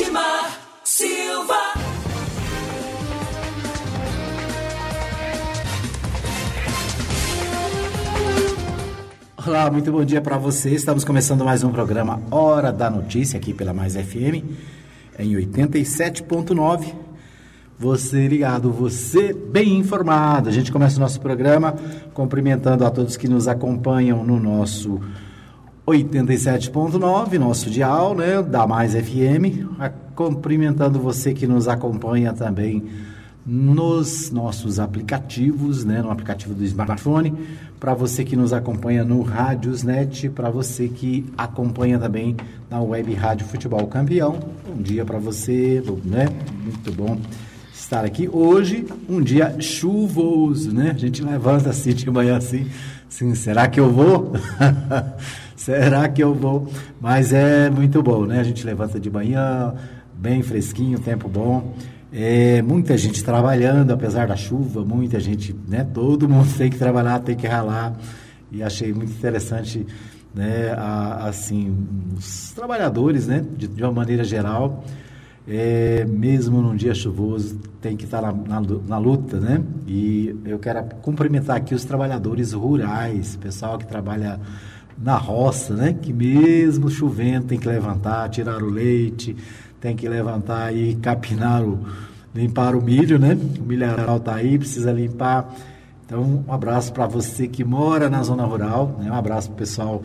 Edmar Silva. Olá, muito bom dia para você. Estamos começando mais um programa Hora da Notícia aqui pela Mais FM em 87.9. Você ligado, você bem informado. A gente começa o nosso programa cumprimentando a todos que nos acompanham no nosso 87.9, nosso dial, né, da Mais FM. A, cumprimentando você que nos acompanha também nos nossos aplicativos, né, no aplicativo do smartphone, para você que nos acompanha no Rádiosnet, para você que acompanha também na web Rádio Futebol Campeão. Bom dia para você, né? Muito bom estar aqui. Hoje, um dia chuvoso, né? A gente levanta assim de manhã assim, assim será que eu vou? será que eu vou? Mas é muito bom, né? A gente levanta de manhã, bem fresquinho, tempo bom. É, muita gente trabalhando, apesar da chuva, muita gente, né? Todo mundo tem que trabalhar, tem que ralar. E achei muito interessante, né? A, assim, os trabalhadores, né? De, de uma maneira geral, é, mesmo num dia chuvoso, tem que estar na, na, na, luta, né? E eu quero cumprimentar aqui os trabalhadores rurais, pessoal que trabalha na roça, né? Que mesmo chovendo tem que levantar, tirar o leite, tem que levantar e capinar o, limpar o milho, né? O milharal está aí, precisa limpar. Então, um abraço para você que mora na zona rural, né? Um abraço para o pessoal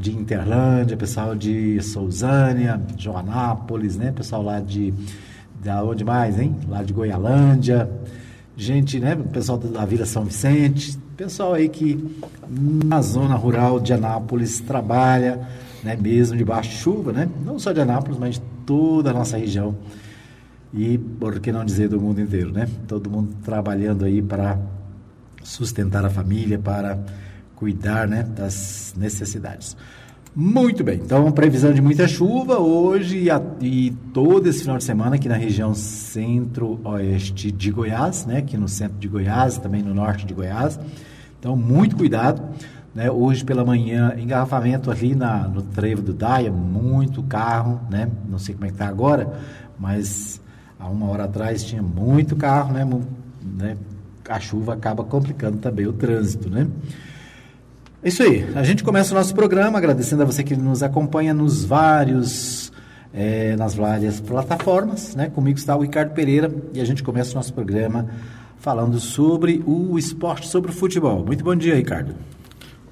de Interlândia, pessoal de Sousânia, Joanápolis, né? Pessoal lá de da onde mais, hein? Lá de Goialândia, gente, né? Pessoal da Vila São Vicente, pessoal aí que na zona rural de Anápolis trabalha, né? Mesmo debaixo de chuva, né? Não só de Anápolis, mas de toda a nossa região e, por que não dizer, do mundo inteiro, né? Todo mundo trabalhando aí para sustentar a família, para cuidar né, das necessidades. Muito bem, então previsão de muita chuva hoje e, a, e, todo esse final de semana aqui na região centro-oeste de Goiás, né, aqui no centro de Goiás, também no norte de Goiás. Então, muito cuidado. Né, hoje pela manhã, engarrafamento ali na, no trevo do Daia, muito carro, né, não sei como é que está agora, mas há uma hora atrás tinha muito carro, né, né, a chuva acaba complicando também o trânsito, né. É isso aí. A gente começa o nosso programa agradecendo a você que nos acompanha nos vários, é, nas várias plataformas. Né? Comigo está o Ricardo Pereira e a gente começa o nosso programa falando sobre o esporte, sobre o futebol. Muito bom dia, Ricardo.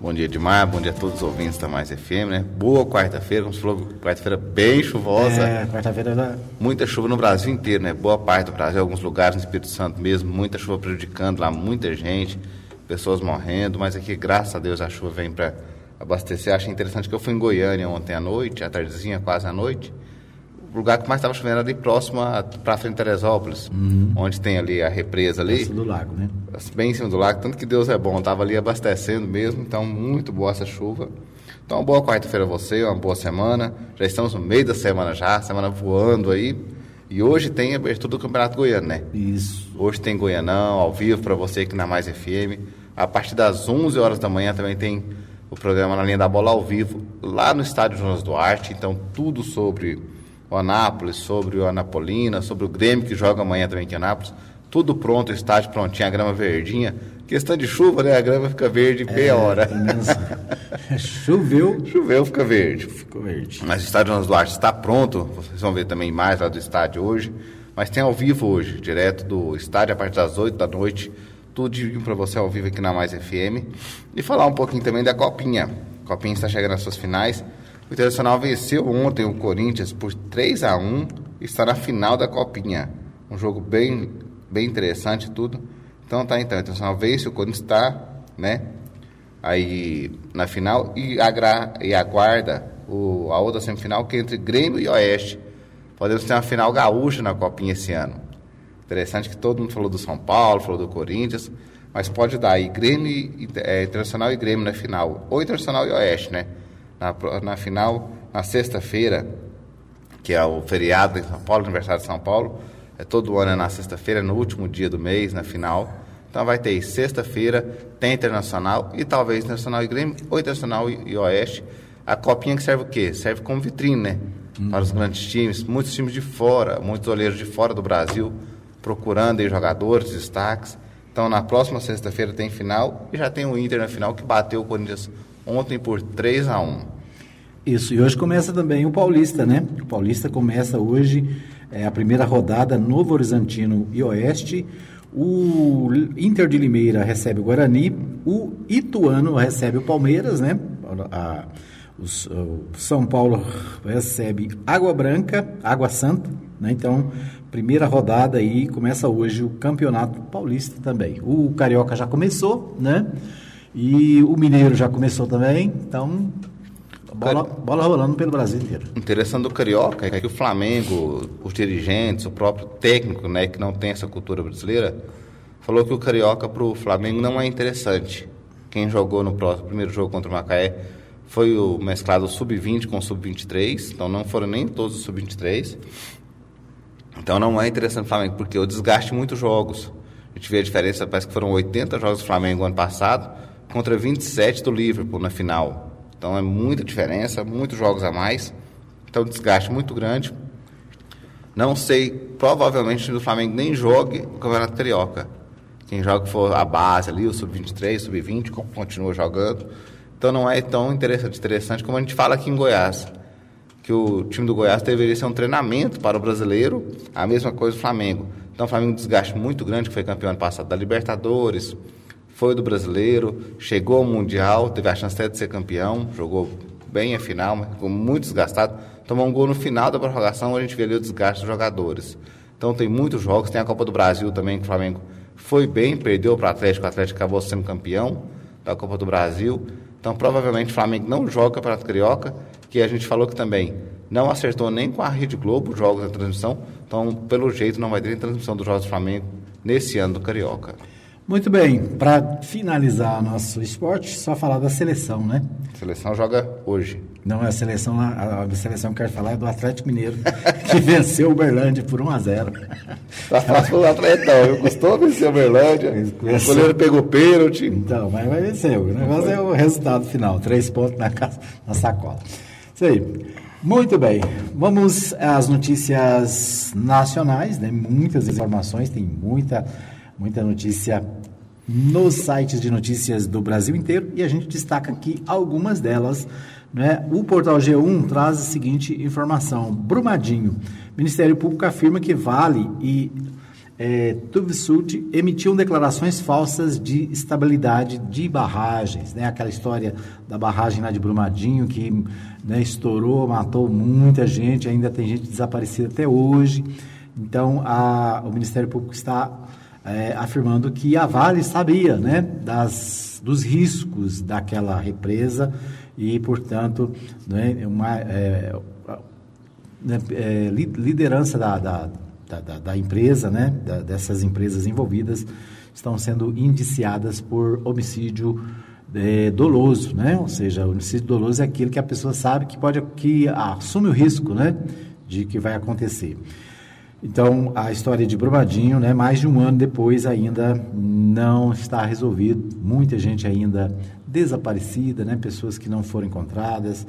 Bom dia, Edmar. Bom dia a todos os ouvintes da Mais FM, né? Boa quarta-feira, como você falou, quarta-feira bem chuvosa. É, quarta-feira... Da... Muita chuva no Brasil inteiro, né? Boa parte do Brasil, alguns lugares no Espírito Santo mesmo, muita chuva prejudicando lá, muita gente pessoas morrendo, mas aqui, graças a Deus, a chuva vem para abastecer. Achei interessante que eu fui em Goiânia ontem à noite, à tardezinha, quase à noite. O lugar que mais estava chovendo era ali próximo para frente de Teresópolis, uhum. onde tem ali a represa ali. do lago, né? Bem em cima do lago, tanto que Deus é bom, estava ali abastecendo mesmo, então muito boa essa chuva. Então, uma boa quarta-feira a você, uma boa semana. Já estamos no meio da semana já, semana voando aí. E hoje tem abertura do Campeonato Goiano, né? Isso. Hoje tem Goianão, ao vivo, para você aqui na Mais FM. A partir das 11 horas da manhã também tem o programa na linha da bola ao vivo, lá no estádio Jonas Duarte. Então, tudo sobre o Anápolis, sobre o Anapolina, sobre o Grêmio que joga amanhã também aqui em Anápolis. Tudo pronto, estádio prontinho, a grama verdinha. Questão de chuva, né? A grama fica verde em é, meia hora. Choveu. Choveu, fica verde. Ficou verde. Mas o estádio Jonas Duarte está pronto. Vocês vão ver também mais lá do estádio hoje. Mas tem ao vivo hoje, direto do estádio, a partir das 8 da noite tudinho para você ao vivo aqui na Mais FM. E falar um pouquinho também da Copinha. A Copinha está chegando às suas finais. O Internacional venceu ontem o Corinthians por 3 a 1 e está na final da Copinha. Um jogo bem, bem interessante tudo. Então tá então, o Internacional vence, o Corinthians está, né? Aí na final e, agra, e aguarda o, a outra semifinal que é entre Grêmio e Oeste. Podemos ter uma final gaúcha na Copinha esse ano. Interessante que todo mundo falou do São Paulo, falou do Corinthians, mas pode dar aí Grêmio, é, Internacional e Grêmio na final, ou Internacional e Oeste, né? Na, na final, na sexta-feira, que é o feriado de São Paulo, aniversário de São Paulo, é todo ano é na sexta-feira, no último dia do mês, na final. Então vai ter sexta-feira, tem Internacional e talvez Internacional e Grêmio, ou Internacional e, e Oeste. A copinha que serve o quê? Serve como vitrine, né? uhum. para os grandes times, muitos times de fora, muitos olheiros de fora do Brasil, procurando aí jogadores, destaques. Então, na próxima sexta-feira tem final e já tem o Inter na final que bateu o Corinthians ontem por 3 a 1 Isso, e hoje começa também o Paulista, né? O Paulista começa hoje é, a primeira rodada Novo Horizontino e Oeste. O Inter de Limeira recebe o Guarani, o Ituano recebe o Palmeiras, né? A, os, o São Paulo recebe Água Branca, Água Santa, né? Então, primeira rodada aí, começa hoje o Campeonato Paulista também. O Carioca já começou, né? E o Mineiro já começou também, então bola, bola rolando pelo Brasil inteiro. Interessante do Carioca é que o Flamengo, os dirigentes, o próprio técnico, né, que não tem essa cultura brasileira, falou que o Carioca para o Flamengo não é interessante. Quem jogou no próximo, primeiro jogo contra o Macaé foi o mesclado sub-20 com sub-23, então não foram nem todos os sub-23. Então não é interessante o Flamengo, porque o desgaste muitos jogos. A gente vê a diferença, parece que foram 80 jogos do Flamengo ano passado contra 27 do Liverpool na final. Então é muita diferença, muitos jogos a mais. Então desgaste muito grande. Não sei, provavelmente o time do Flamengo nem jogue o Campeonato Carioca. Quem joga for a base ali, o sub-23, sub-20, continua jogando. Então não é tão interessante, interessante como a gente fala aqui em Goiás que o time do Goiás deveria ser um treinamento para o brasileiro, a mesma coisa do Flamengo. Então o Flamengo um desgaste muito grande, que foi campeão ano passado da Libertadores, foi do brasileiro, chegou ao Mundial, teve a chance até de ser campeão, jogou bem a final, mas ficou muito desgastado. Tomou um gol no final da prorrogação, a gente vê ali o desgaste dos jogadores. Então tem muitos jogos, tem a Copa do Brasil também, que o Flamengo foi bem, perdeu para o Atlético, o Atlético acabou sendo campeão da Copa do Brasil. Então provavelmente o Flamengo não joga o Campeonato Carioca que a gente falou que também não acertou nem com a Rede Globo os jogos da transmissão, então, pelo jeito, não vai ter transmissão dos Jogos do Flamengo nesse ano do Carioca. Muito bem, para finalizar nosso esporte, só falar da seleção, né? A seleção joga hoje. Não, a seleção, a, a seleção que eu quero falar é do Atlético Mineiro, que venceu o Uberlândia por 1 a 0 Tá fácil o Atlético, eu custou vencer o Uberlândia, o goleiro pegou pênalti. Então, mas vai vencer, o negócio é o resultado final, três pontos na, casa, na sacola. Isso aí. Muito bem. Vamos às notícias nacionais, né? Muitas informações, tem muita, muita notícia nos sites de notícias do Brasil inteiro e a gente destaca aqui algumas delas. Né? O portal G1 traz a seguinte informação: Brumadinho. Ministério Público afirma que Vale e é, Tuvsud emitiam declarações falsas de estabilidade de barragens, né? Aquela história da barragem lá de Brumadinho que né, estourou, matou muita gente, ainda tem gente desaparecida até hoje. Então, a, o Ministério Público está é, afirmando que a Vale sabia, né, das, dos riscos daquela represa e, portanto, né, uma é, né, é, liderança da, da da, da, empresa, né, dessas empresas envolvidas, estão sendo indiciadas por homicídio é, doloso, né? Ou seja, o homicídio doloso é aquele que a pessoa sabe que pode que assume o risco, né, de que vai acontecer. Então, a história de Brumadinho, né, mais de um ano depois ainda não está resolvido. Muita gente ainda desaparecida, né, pessoas que não foram encontradas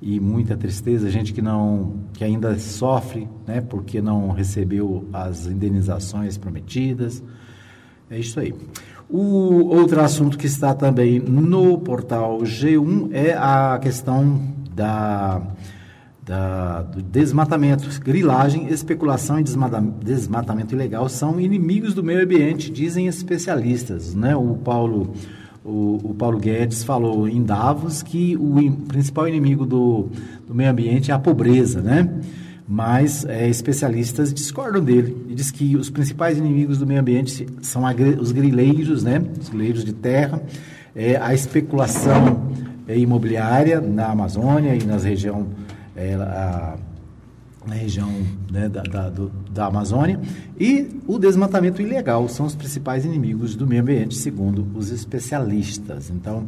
e muita tristeza, gente que não que ainda sofre, né, porque não recebeu as indenizações prometidas. É isso aí. O outro assunto que está também no portal G1 é a questão da, da do desmatamento, grilagem, especulação e desmatamento ilegal são inimigos do meio ambiente, dizem especialistas, né? O Paulo o, o, Paulo Guedes falou em Davos que o principal inimigo do, do meio ambiente é a pobreza, né? Mas é, especialistas discordam dele e diz que os principais inimigos do meio ambiente são a, os grileiros, né? Os grileiros de terra, é, a especulação é, imobiliária na Amazônia e nas região é, a, na região né, da, da, do, da Amazônia, e o desmatamento ilegal são os principais inimigos do meio ambiente, segundo os especialistas. Então,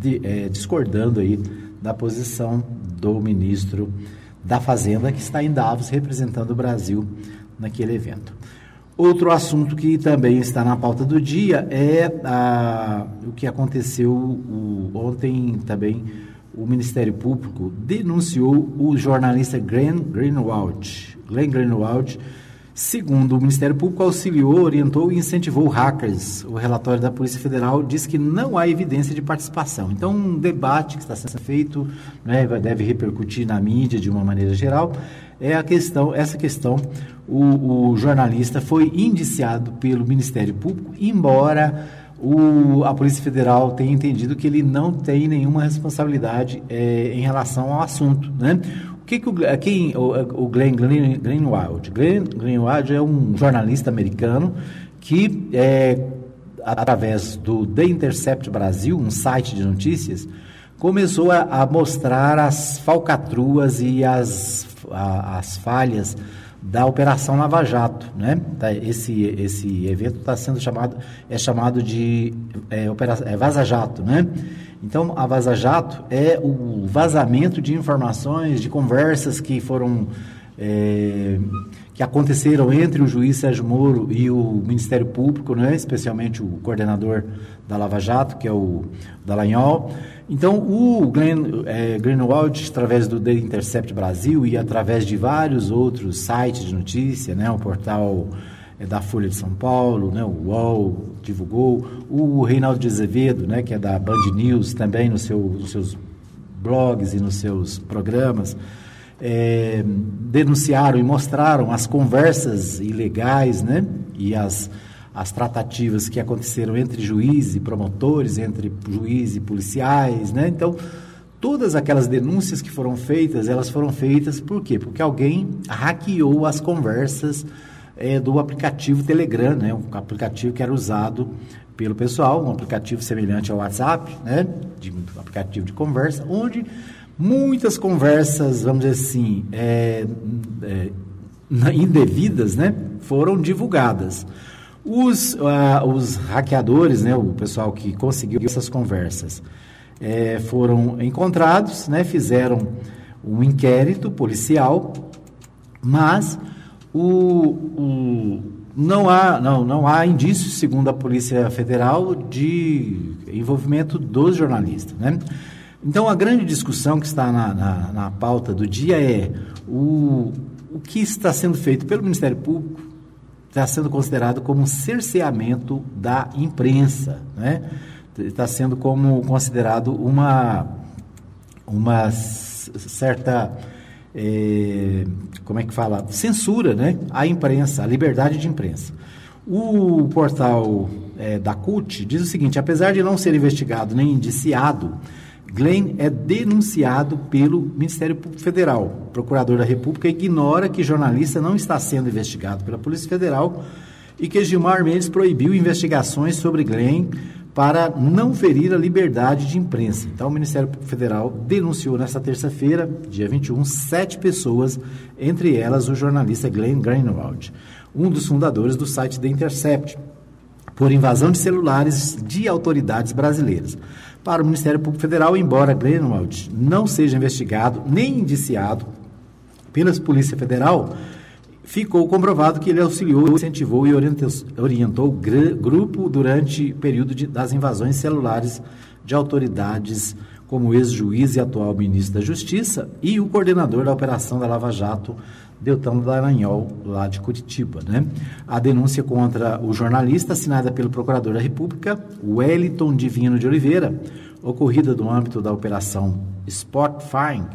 de, é, discordando aí da posição do ministro da Fazenda, que está em Davos representando o Brasil naquele evento. Outro assunto que também está na pauta do dia é a, o que aconteceu o, ontem também o Ministério Público denunciou o jornalista Glenn Greenwald. Glenn Greenwald, segundo o Ministério Público, auxiliou, orientou e incentivou hackers. O relatório da Polícia Federal diz que não há evidência de participação. Então, um debate que está sendo feito, né, deve repercutir na mídia de uma maneira geral, é a questão, essa questão, o, o jornalista foi indiciado pelo Ministério Público, embora o, a Polícia Federal tem entendido que ele não tem nenhuma responsabilidade é, em relação ao assunto. Né? O que, que o, quem, o, o Glenn, Glenn Greenwald? Glenn Greenwald é um jornalista americano que, é, através do The Intercept Brasil, um site de notícias, começou a, a mostrar as falcatruas e as, a, as falhas da Operação Lava Jato, né? Tá, esse, esse evento está sendo chamado, é chamado de é, operação, é Vaza Jato, né? Então, a Vaza Jato é o vazamento de informações, de conversas que foram é, que aconteceram entre o juiz Sérgio Moro e o Ministério Público, né? especialmente o coordenador da Lava Jato, que é o Dallagnol. Então, o Glenn é, Greenwald, através do The Intercept Brasil e através de vários outros sites de notícia, né, o portal é, da Folha de São Paulo, né, o UOL divulgou, o Reinaldo de Azevedo, né, que é da Band News, também no seu, nos seus blogs e nos seus programas, é, denunciaram e mostraram as conversas ilegais né, e as as tratativas que aconteceram entre juízes e promotores, entre juízes e policiais, né? Então, todas aquelas denúncias que foram feitas, elas foram feitas por quê? Porque alguém hackeou as conversas é, do aplicativo Telegram, né? Um aplicativo que era usado pelo pessoal, um aplicativo semelhante ao WhatsApp, né? De um aplicativo de conversa, onde muitas conversas, vamos dizer assim, é, é, indevidas, né? Foram divulgadas. Os, os hackeadores, né, o pessoal que conseguiu essas conversas, é, foram encontrados, né, fizeram um inquérito policial, mas o, o, não, há, não, não há indícios, segundo a Polícia Federal, de envolvimento dos jornalistas. Né? Então, a grande discussão que está na, na, na pauta do dia é o, o que está sendo feito pelo Ministério Público está sendo considerado como um cerceamento da imprensa, né? Está sendo como considerado uma uma certa é, como é que fala censura, né? A imprensa, a liberdade de imprensa. O portal é, da CUT diz o seguinte: apesar de não ser investigado nem indiciado Glenn é denunciado pelo Ministério Público Federal. O procurador da República ignora que jornalista não está sendo investigado pela Polícia Federal e que Gilmar Mendes proibiu investigações sobre Glenn para não ferir a liberdade de imprensa. Então, o Ministério Público Federal denunciou nesta terça-feira, dia 21, sete pessoas, entre elas o jornalista Glenn Greenwald, um dos fundadores do site The Intercept, por invasão de celulares de autoridades brasileiras para o Ministério Público Federal, embora Greenwald não seja investigado nem indiciado pela Polícia Federal, ficou comprovado que ele auxiliou, incentivou e orientou, orientou grupo durante o período de, das invasões celulares de autoridades como ex-juiz e atual ministro da Justiça e o coordenador da operação da Lava Jato, Deltano Dallagnol, lá de Curitiba. Né? A denúncia contra o jornalista, assinada pelo procurador da República, Wellington Divino de Oliveira, ocorrida no âmbito da operação Spot Fine,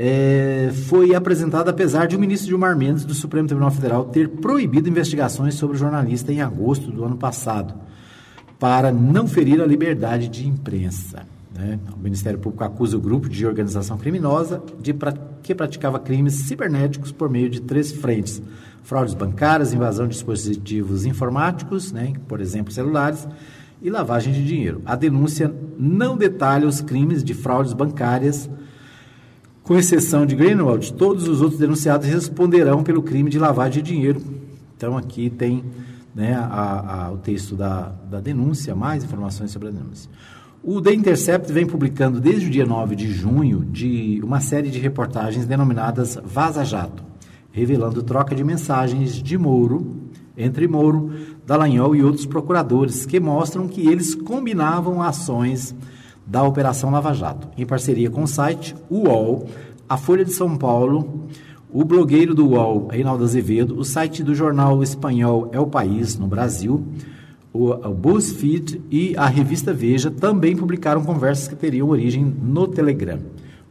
é, foi apresentada apesar de o ministro Gilmar Mendes do Supremo Tribunal Federal ter proibido investigações sobre o jornalista em agosto do ano passado, para não ferir a liberdade de imprensa. Né? O Ministério Público acusa o grupo de organização criminosa de pra, que praticava crimes cibernéticos por meio de três frentes: fraudes bancárias, invasão de dispositivos informáticos, né? por exemplo, celulares, e lavagem de dinheiro. A denúncia não detalha os crimes de fraudes bancárias, com exceção de Greenwald, todos os outros denunciados responderão pelo crime de lavagem de dinheiro. Então aqui tem né, a, a, o texto da, da denúncia, mais informações sobre a denúncia. O The Intercept vem publicando desde o dia 9 de junho de uma série de reportagens denominadas Vaza Jato, revelando troca de mensagens de Moro, entre Moro, Dallagnol e outros procuradores, que mostram que eles combinavam ações da Operação Lava Jato, em parceria com o site UOL, a Folha de São Paulo, o blogueiro do UOL, Reinaldo Azevedo, o site do jornal espanhol É o País, no Brasil, o, BuzzFeed e a revista Veja também publicaram conversas que teriam origem no Telegram.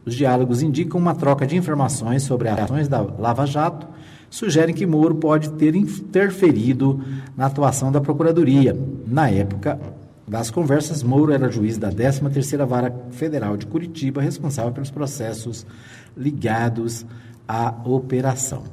Os diálogos indicam uma troca de informações sobre as ações da Lava Jato, sugerem que Moro pode ter interferido na atuação da Procuradoria. Na época das conversas, Moro era juiz da 13ª Vara Federal de Curitiba, responsável pelos processos ligados à operação.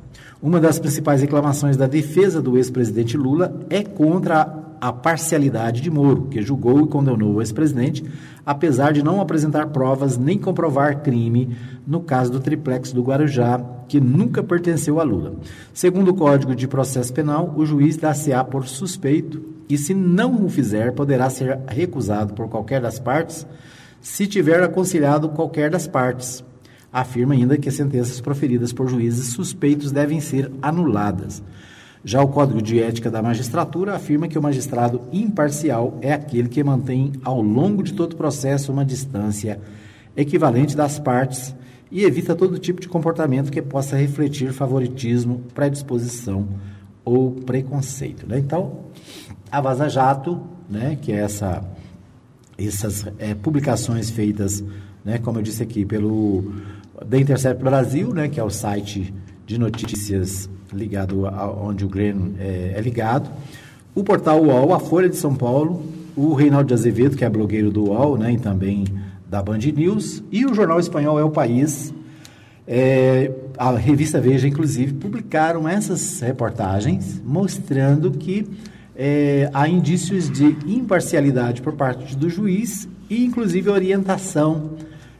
Uma das principais reclamações da defesa do ex-presidente Lula é contra a parcialidade de Moro, que julgou e condenou o ex-presidente, apesar de não apresentar provas nem comprovar crime no caso do triplex do Guarujá, que nunca pertenceu a Lula. Segundo o Código de Processo Penal, o juiz dá-se-á por suspeito e, se não o fizer, poderá ser recusado por qualquer das partes se tiver aconselhado qualquer das partes. Afirma ainda que as sentenças proferidas por juízes suspeitos devem ser anuladas. Já o Código de Ética da Magistratura afirma que o magistrado imparcial é aquele que mantém ao longo de todo o processo uma distância equivalente das partes e evita todo tipo de comportamento que possa refletir favoritismo, predisposição ou preconceito. Né? Então, a Vaza Jato, né, que é essa, essas é, publicações feitas, né, como eu disse aqui, pelo The Intercept Brasil, né, que é o site de notícias ligado a, onde o Grêmio é, é, ligado, o portal UOL, a Folha de São Paulo, o Reinaldo de Azevedo, que é blogueiro do UOL, né, e também da Band News, e o jornal espanhol É o País, é, a revista Veja, inclusive, publicaram essas reportagens mostrando que é, há indícios de imparcialidade por parte do juiz e, inclusive, orientação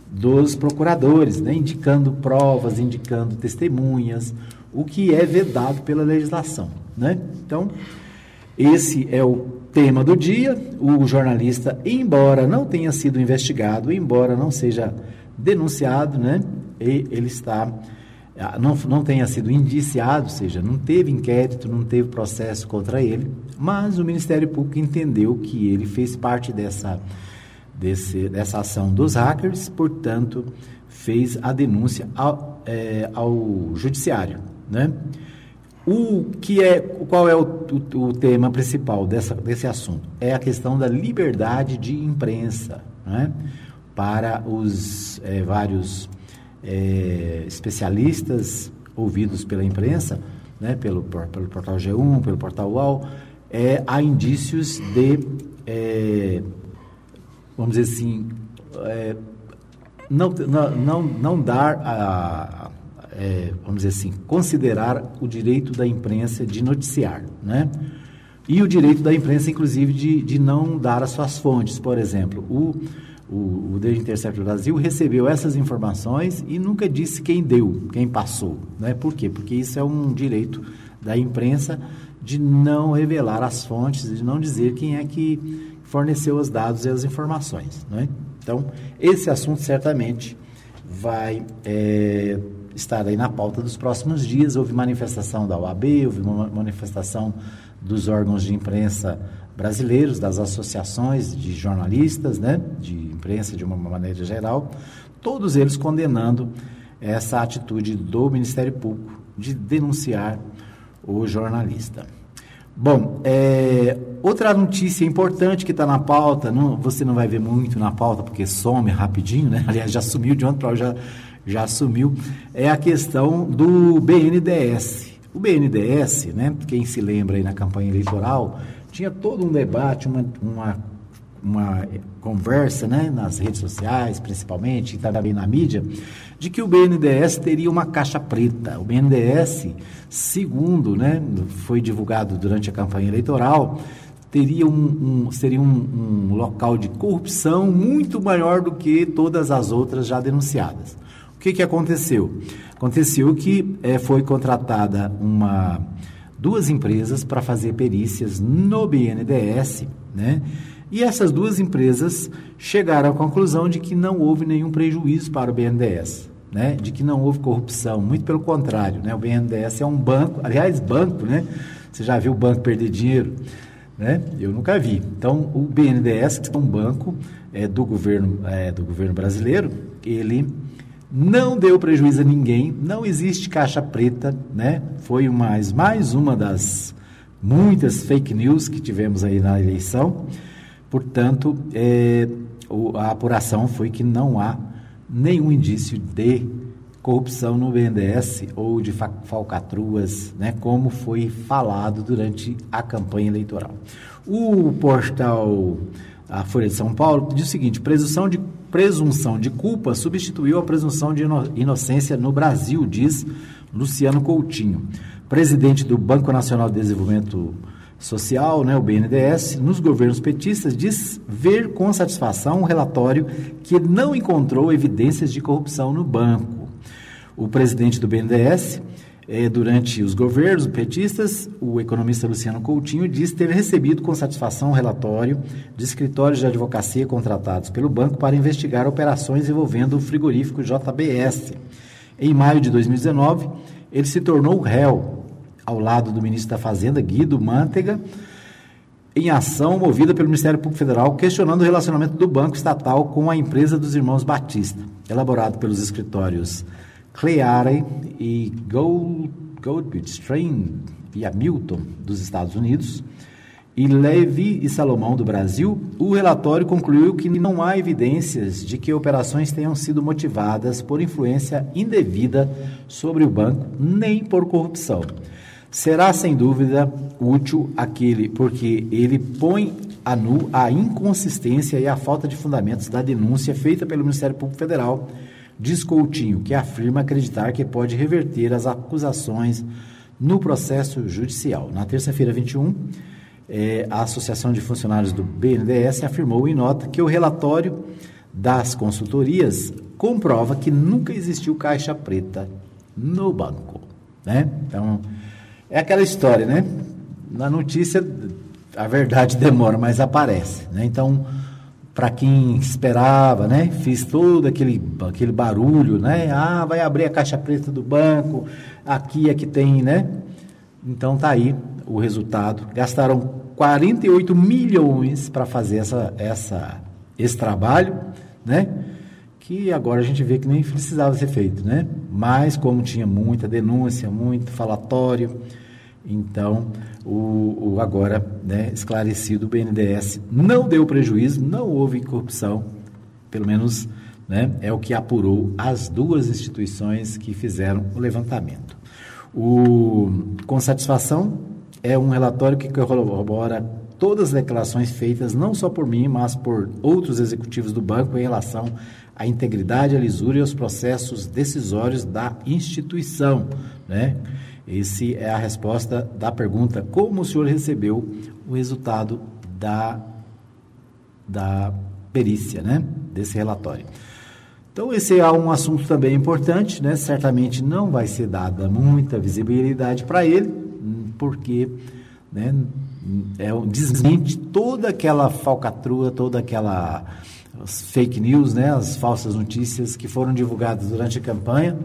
dos procuradores, né, indicando provas, indicando testemunhas, o que é vedado pela legislação. Né? Então, esse é o tema do dia. O jornalista, embora não tenha sido investigado, embora não seja denunciado, né, ele está ah, não, não tenha sido indiciado, ou seja, não teve inquérito, não teve processo contra ele, mas o Ministério Público entendeu que ele fez parte dessa, desse, dessa ação dos hackers, portanto, fez a denúncia ao, é, ao Judiciário. Né? O que é, qual é o, o, o, tema principal dessa, desse assunto? É a questão da liberdade de imprensa, né? para os é, vários é, especialistas ouvidos pela imprensa, né? pelo, pelo portal G1, pelo portal UOL, é, há indícios de, é, vamos dizer assim, não, não, não dar a, é, vamos dizer assim, considerar o direito da imprensa de noticiar, né? E o direito da imprensa, inclusive, de, de não dar as suas fontes. Por exemplo, o, o, o The Intercept Brasil recebeu essas informações e nunca disse quem deu, quem passou. Né? Por quê? Porque isso é um direito da imprensa de não revelar as fontes, de não dizer quem é que forneceu os dados e as informações. Né? Então, esse assunto certamente vai é, estar aí na pauta dos próximos dias. Houve manifestação da OAB, houve uma manifestação dos órgãos de imprensa brasileiros, das associações de jornalistas, né, de imprensa de uma maneira geral, todos eles condenando essa atitude do Ministério Público de denunciar o jornalista. Bom, é, outra notícia importante que está na pauta, não, você não vai ver muito na pauta porque some rapidinho, né? Aliás, já sumiu de ontem para hoje, já já assumiu, é a questão do BNDES. O BNDES, né, quem se lembra aí na campanha eleitoral, tinha todo um debate, uma, uma, uma conversa né, nas redes sociais, principalmente, e também na mídia, de que o BNDES teria uma caixa preta. O BNDES, segundo né, foi divulgado durante a campanha eleitoral, teria um, um seria um, um local de corrupção muito maior do que todas as outras já denunciadas que, que aconteceu? Aconteceu que é, foi contratada uma, duas empresas para fazer perícias no BNDES, né? E essas duas empresas chegaram à conclusão de que não houve nenhum prejuízo para o BNDES, né? De que não houve corrupção, muito pelo contrário, né? O BNDES é um banco, aliás, banco, né? Você já viu o banco perder dinheiro? Né? Eu nunca vi. Então, o BNDES, que é um banco é, do, governo, é, do governo brasileiro, ele não deu prejuízo a ninguém, não existe caixa preta, né? Foi mais, mais uma das muitas fake news que tivemos aí na eleição. Portanto, é, a apuração foi que não há nenhum indício de corrupção no BNDES ou de falcatruas, né, como foi falado durante a campanha eleitoral. O portal a Folha de São Paulo diz o seguinte: presunção de, presunção de culpa substituiu a presunção de inocência no Brasil, diz Luciano Coutinho, presidente do Banco Nacional de Desenvolvimento Social, né, o BNDES, nos governos petistas, diz ver com satisfação um relatório que não encontrou evidências de corrupção no banco. O presidente do BNDES, eh, durante os governos petistas, o economista Luciano Coutinho diz ter recebido com satisfação um relatório de escritórios de advocacia contratados pelo banco para investigar operações envolvendo o frigorífico JBS. Em maio de 2019, ele se tornou réu ao lado do ministro da Fazenda, Guido Mantega, em ação movida pelo Ministério Público Federal, questionando o relacionamento do banco estatal com a empresa dos irmãos Batista, elaborado pelos escritórios Cleare e Gold, Strain e Hamilton dos Estados Unidos e Levi e Salomão do Brasil, o relatório concluiu que não há evidências de que operações tenham sido motivadas por influência indevida sobre o banco, nem por corrupção. Será sem dúvida útil aquele, porque ele põe a nu a inconsistência e a falta de fundamentos da denúncia feita pelo Ministério Público Federal, diz Coutinho, que afirma acreditar que pode reverter as acusações no processo judicial. Na terça-feira 21, é, a Associação de Funcionários do BNDES afirmou em nota que o relatório das consultorias comprova que nunca existiu caixa preta no banco. Né? Então, é aquela história, né? Na notícia, a verdade demora, mas aparece. Né? Então, para quem esperava, né? Fiz todo aquele, aquele barulho, né? Ah, vai abrir a caixa preta do banco, aqui é que tem, né? Então tá aí o resultado. Gastaram 48 milhões para fazer essa, essa, esse trabalho, né? Que agora a gente vê que nem precisava ser feito, né? Mas como tinha muita denúncia, muito falatório, então, o, o agora né, esclarecido, o BNDES não deu prejuízo, não houve corrupção, pelo menos né, é o que apurou as duas instituições que fizeram o levantamento. O, com satisfação, é um relatório que corrobora todas as declarações feitas, não só por mim, mas por outros executivos do banco em relação à integridade, à lisura e aos processos decisórios da instituição. Né? Essa é a resposta da pergunta: como o senhor recebeu o resultado da, da perícia, né? Desse relatório. Então, esse é um assunto também importante, né? Certamente não vai ser dada muita visibilidade para ele, porque né, é, desmente toda aquela falcatrua, toda aquela fake news, né, as falsas notícias que foram divulgadas durante a campanha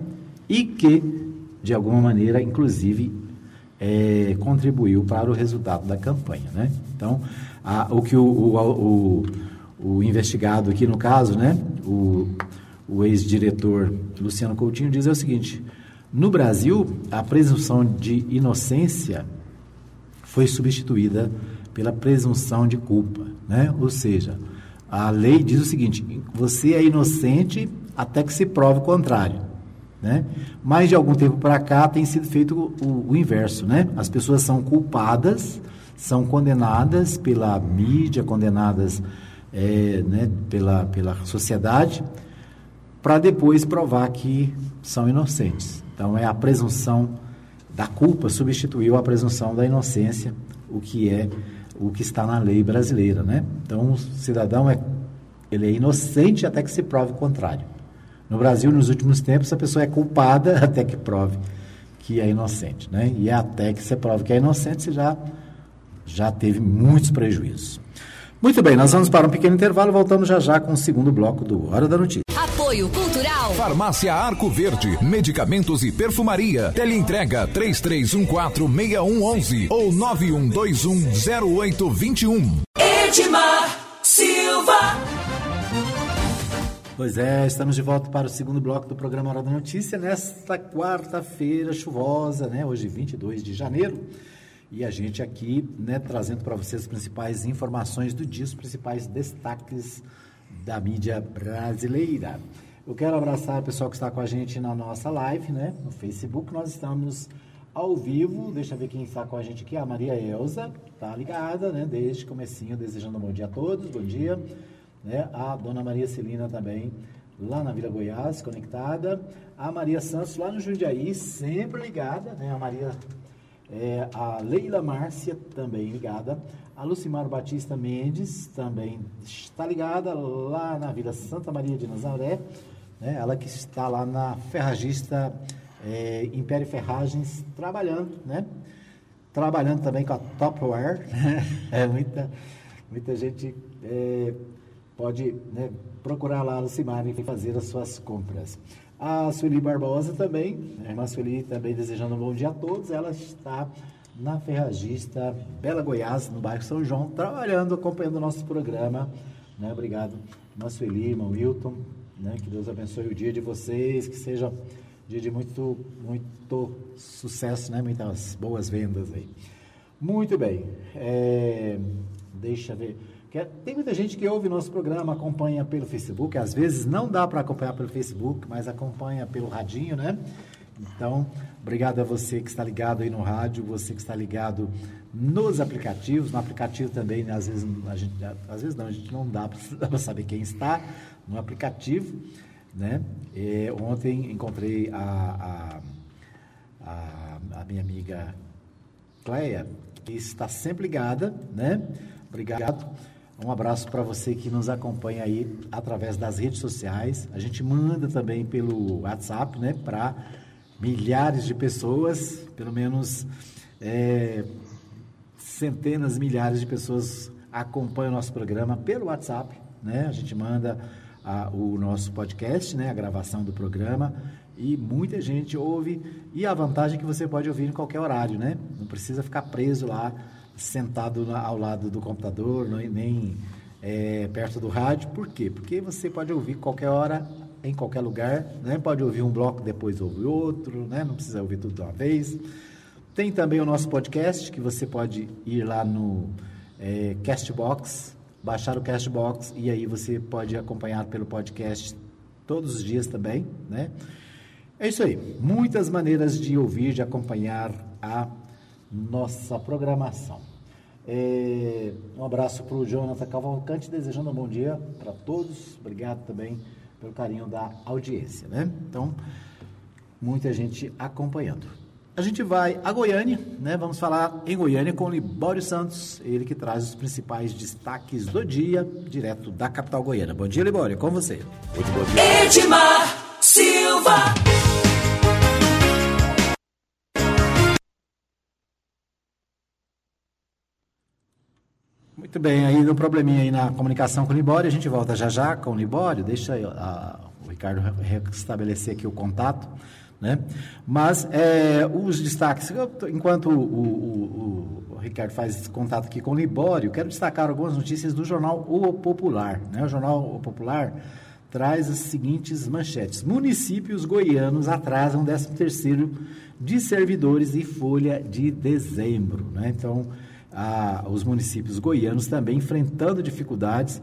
e que de alguma maneira, inclusive, é, contribuiu para o resultado da campanha. Né? Então, a, o que o, o, o, o, investigado aqui no caso, né, o, o ex-diretor Luciano Coutinho, diz é o seguinte: no Brasil, a presunção de inocência foi substituída pela presunção de culpa. Né? Ou seja, a lei diz o seguinte: você é inocente até que se prove o contrário. Né? Mas de algum tempo para cá tem sido feito o, o, inverso. Né? As pessoas são culpadas, são condenadas pela mídia, condenadas é, né, pela, pela sociedade, para depois provar que são inocentes. Então é a presunção da culpa substituiu a presunção da inocência, o que é o que está na lei brasileira. Né? Então o cidadão é, ele é inocente até que se prove o contrário. No Brasil, nos últimos tempos, a pessoa é culpada até que prove que é inocente. Né? E até que você prove que é inocente, você já, já teve muitos prejuízos. Muito bem, nós vamos para um pequeno intervalo, voltamos já já com o segundo bloco do Hora da Notícia. Apoio Cultural Farmácia Arco Verde, medicamentos e perfumaria. Teleentrega 33146111 ou 91210821. Edmar Silva. Pois é, estamos de volta para o segundo bloco do programa Hora da Notícia nesta quarta-feira chuvosa, né? Hoje 22 de janeiro. E a gente aqui, né, trazendo para vocês as principais informações do dia, os principais destaques da mídia brasileira. Eu quero abraçar o pessoal que está com a gente na nossa live, né? No Facebook, nós estamos ao vivo. Deixa eu ver quem está com a gente aqui. A Maria Elza, tá ligada, né? Desde o comecinho, desejando um bom dia a todos. Bom dia né? A dona Maria Celina também, lá na Vila Goiás, conectada. A Maria Santos, lá no Jundiaí, sempre ligada, né? A Maria, é, a Leila Márcia, também ligada. A Lucimar Batista Mendes, também está ligada lá na Vila Santa Maria de Nazaré. Né? Ela que está lá na Ferragista é, Império Ferragens, trabalhando, né? Trabalhando também com a Topware, né? É muita, muita gente é, pode né, procurar lá no Cimar e fazer as suas compras. A Sueli Barbosa também, a irmã Sueli também desejando um bom dia a todos, ela está na Ferragista Bela Goiás, no bairro São João, trabalhando, acompanhando o nosso programa. Né? Obrigado, irmã Sueli, irmão Wilton, né? que Deus abençoe o dia de vocês, que seja um dia de muito, muito sucesso, né? muitas boas vendas aí. Muito bem, é, deixa ver. É, tem muita gente que ouve nosso programa, acompanha pelo Facebook, às vezes não dá para acompanhar pelo Facebook, mas acompanha pelo radinho, né? Então, obrigado a você que está ligado aí no rádio, você que está ligado nos aplicativos, no aplicativo também, né? às vezes a gente, às vezes não, a gente não dá para saber quem está no aplicativo, né? E ontem encontrei a, a, a, a minha amiga Cleia, que está sempre ligada, né? Obrigado. Um abraço para você que nos acompanha aí através das redes sociais. A gente manda também pelo WhatsApp, né, para milhares de pessoas, pelo menos é, centenas, milhares de pessoas acompanham o nosso programa pelo WhatsApp, né? A gente manda a, o nosso podcast, né, a gravação do programa e muita gente ouve e a vantagem é que você pode ouvir em qualquer horário, né? Não precisa ficar preso lá sentado ao lado do computador, nem é, perto do rádio. Por quê? Porque você pode ouvir qualquer hora, em qualquer lugar, né? pode ouvir um bloco, depois ouvir outro, né? não precisa ouvir tudo de uma vez. Tem também o nosso podcast, que você pode ir lá no é, Castbox, baixar o Castbox, e aí você pode acompanhar pelo podcast todos os dias também, né? É isso aí. Muitas maneiras de ouvir, de acompanhar a nossa programação. É, um abraço para o Jonathan Cavalcante, desejando um bom dia para todos. Obrigado também pelo carinho da audiência, né? Então, muita gente acompanhando. A gente vai a Goiânia, né? Vamos falar em Goiânia com o Libório Santos, ele que traz os principais destaques do dia, direto da capital goiana. Bom dia, Libório, com você. Muito bom dia. Edmar Silva. Muito bem, aí um probleminha aí na comunicação com o Libório, a gente volta já já com o Libório, deixa a, o Ricardo restabelecer aqui o contato, né? Mas é, os destaques, enquanto o, o, o, o, Ricardo faz esse contato aqui com o Libório, quero destacar algumas notícias do jornal O Popular, né? O jornal O Popular traz as seguintes manchetes. Municípios goianos atrasam 13 terceiro de servidores e folha de dezembro, né? Então, a, os municípios goianos também enfrentando dificuldades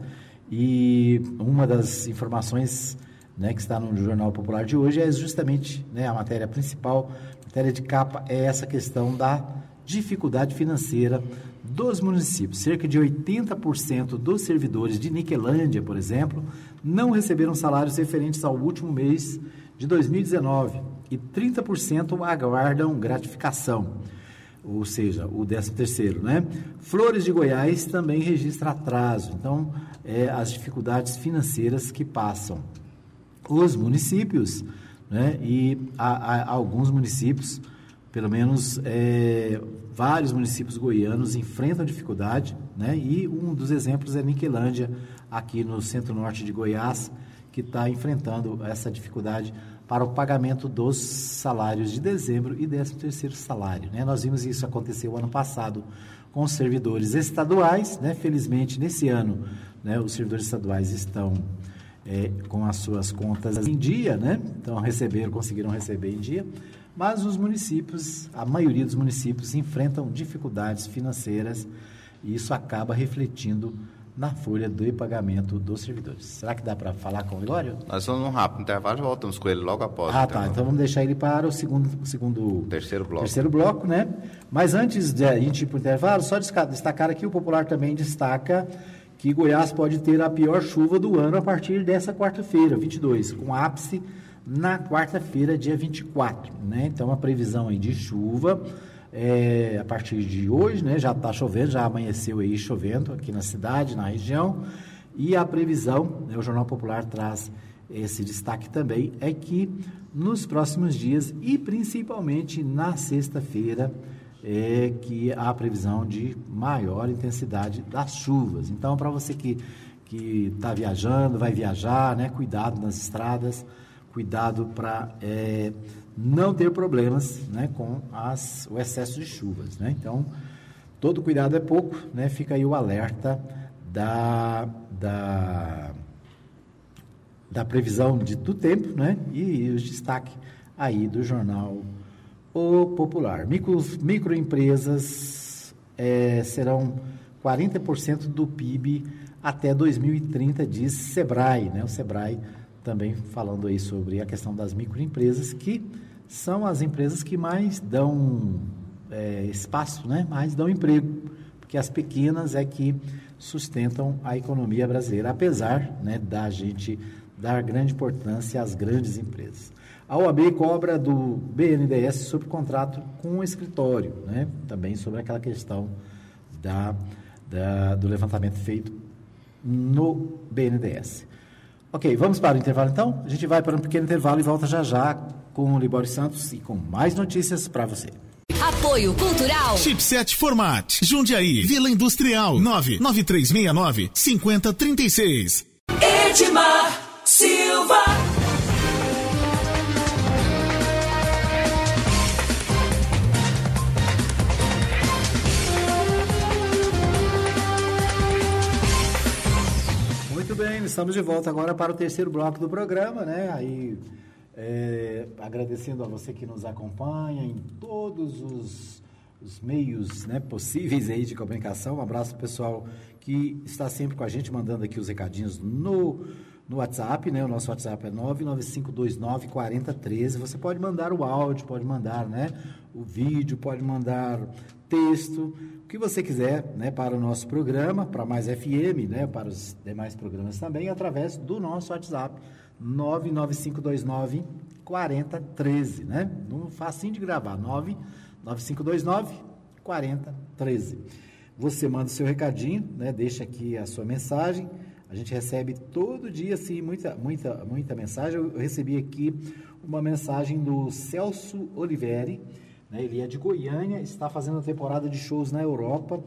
e uma das informações né, que está no Jornal Popular de hoje é justamente né, a matéria principal, a matéria de capa, é essa questão da dificuldade financeira dos municípios. Cerca de 80% dos servidores de Niquelândia, por exemplo, não receberam salários referentes ao último mês de 2019 e 30% aguardam gratificação ou seja, o 13 terceiro, né? Flores de Goiás também registra atraso, então é, as dificuldades financeiras que passam os municípios, né? E há, há alguns municípios, pelo menos é, vários municípios goianos enfrentam dificuldade, né? E um dos exemplos é Niquelândia, aqui no centro-norte de Goiás, que está enfrentando essa dificuldade para o pagamento dos salários de dezembro e 13 terceiro salário. Né? Nós vimos isso acontecer o ano passado com os servidores estaduais. Né? Felizmente, nesse ano, né, os servidores estaduais estão é, com as suas contas em dia, né? então receberam, conseguiram receber em dia, mas os municípios, a maioria dos municípios, enfrentam dificuldades financeiras e isso acaba refletindo na folha de pagamento dos servidores. Será que dá para falar com o Ligório? Nós vamos num rápido intervalo e voltamos com ele logo após. Ah, tá. Então vamos deixar ele para o segundo, segundo terceiro bloco. Terceiro bloco, né? Mas antes de a gente ir para o intervalo, só destacar aqui, o Popular também destaca que Goiás pode ter a pior chuva do ano a partir dessa quarta-feira, 22, com ápice na quarta-feira, dia 24, né? Então a previsão aí de chuva é, a partir de hoje, né, já está chovendo, já amanheceu aí chovendo aqui na cidade, na região, e a previsão, né, o Jornal Popular traz esse destaque também, é que nos próximos dias e principalmente na sexta-feira, é que há previsão de maior intensidade das chuvas. Então, para você que que está viajando, vai viajar, né, cuidado nas estradas, cuidado para é, não ter problemas né, com as, o excesso de chuvas. Né? Então, todo cuidado é pouco, né? fica aí o alerta da, da, da previsão de, do tempo né? e, e os destaques aí do jornal O Popular. Micro, microempresas é, serão 40% do PIB até 2030, diz Sebrae. Né? O Sebrae também falando aí sobre a questão das microempresas que são as empresas que mais dão é, espaço, né? mais dão emprego, porque as pequenas é que sustentam a economia brasileira, apesar né, da gente dar grande importância às grandes empresas. A OAB cobra do BNDES sobre contrato com o escritório, né? também sobre aquela questão da, da, do levantamento feito no BNDES. Ok, vamos para o intervalo então? A gente vai para um pequeno intervalo e volta já já com o Libório Santos e com mais notícias para você. Apoio Cultural. Chipset Format. Jundiaí. Vila Industrial. 99369 5036. Edmar Silva. Estamos de volta agora para o terceiro bloco do programa, né? Aí é, agradecendo a você que nos acompanha em todos os, os meios né, possíveis aí de comunicação. Um abraço pessoal que está sempre com a gente, mandando aqui os recadinhos no, no WhatsApp, né? O nosso WhatsApp é 995294013. Você pode mandar o áudio, pode mandar né, o vídeo, pode mandar texto, o que você quiser, né, para o nosso programa, para mais FM, né, para os demais programas também, através do nosso WhatsApp 99529 4013, né? Não facinho de gravar, 99529 4013. Você manda o seu recadinho, né? Deixa aqui a sua mensagem. A gente recebe todo dia, assim, muita, muita, muita mensagem. Eu recebi aqui uma mensagem do Celso Oliveri, né? Ele é de Goiânia, está fazendo a temporada de shows na Europa,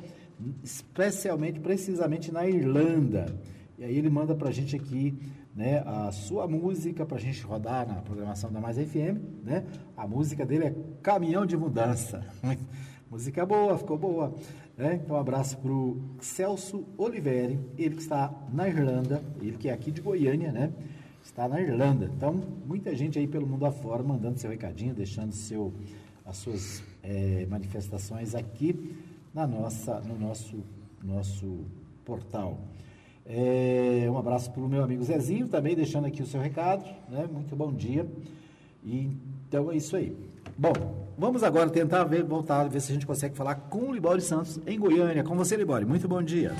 especialmente, precisamente na Irlanda. E aí ele manda para a gente aqui né, a sua música para a gente rodar na programação da Mais FM, né? A música dele é Caminhão de Mudança. música boa, ficou boa. Né? Então, um abraço para o Celso Oliveri, ele que está na Irlanda, ele que é aqui de Goiânia, né? Está na Irlanda. Então, muita gente aí pelo mundo afora mandando seu recadinho, deixando seu, as suas é, manifestações aqui na nossa, no nosso, nosso portal. É, um abraço para o meu amigo Zezinho, também deixando aqui o seu recado. Né? Muito bom dia. E, então é isso aí. Bom, vamos agora tentar ver, voltar, ver se a gente consegue falar com o Libório Santos em Goiânia. Com você, Libório. Muito bom dia.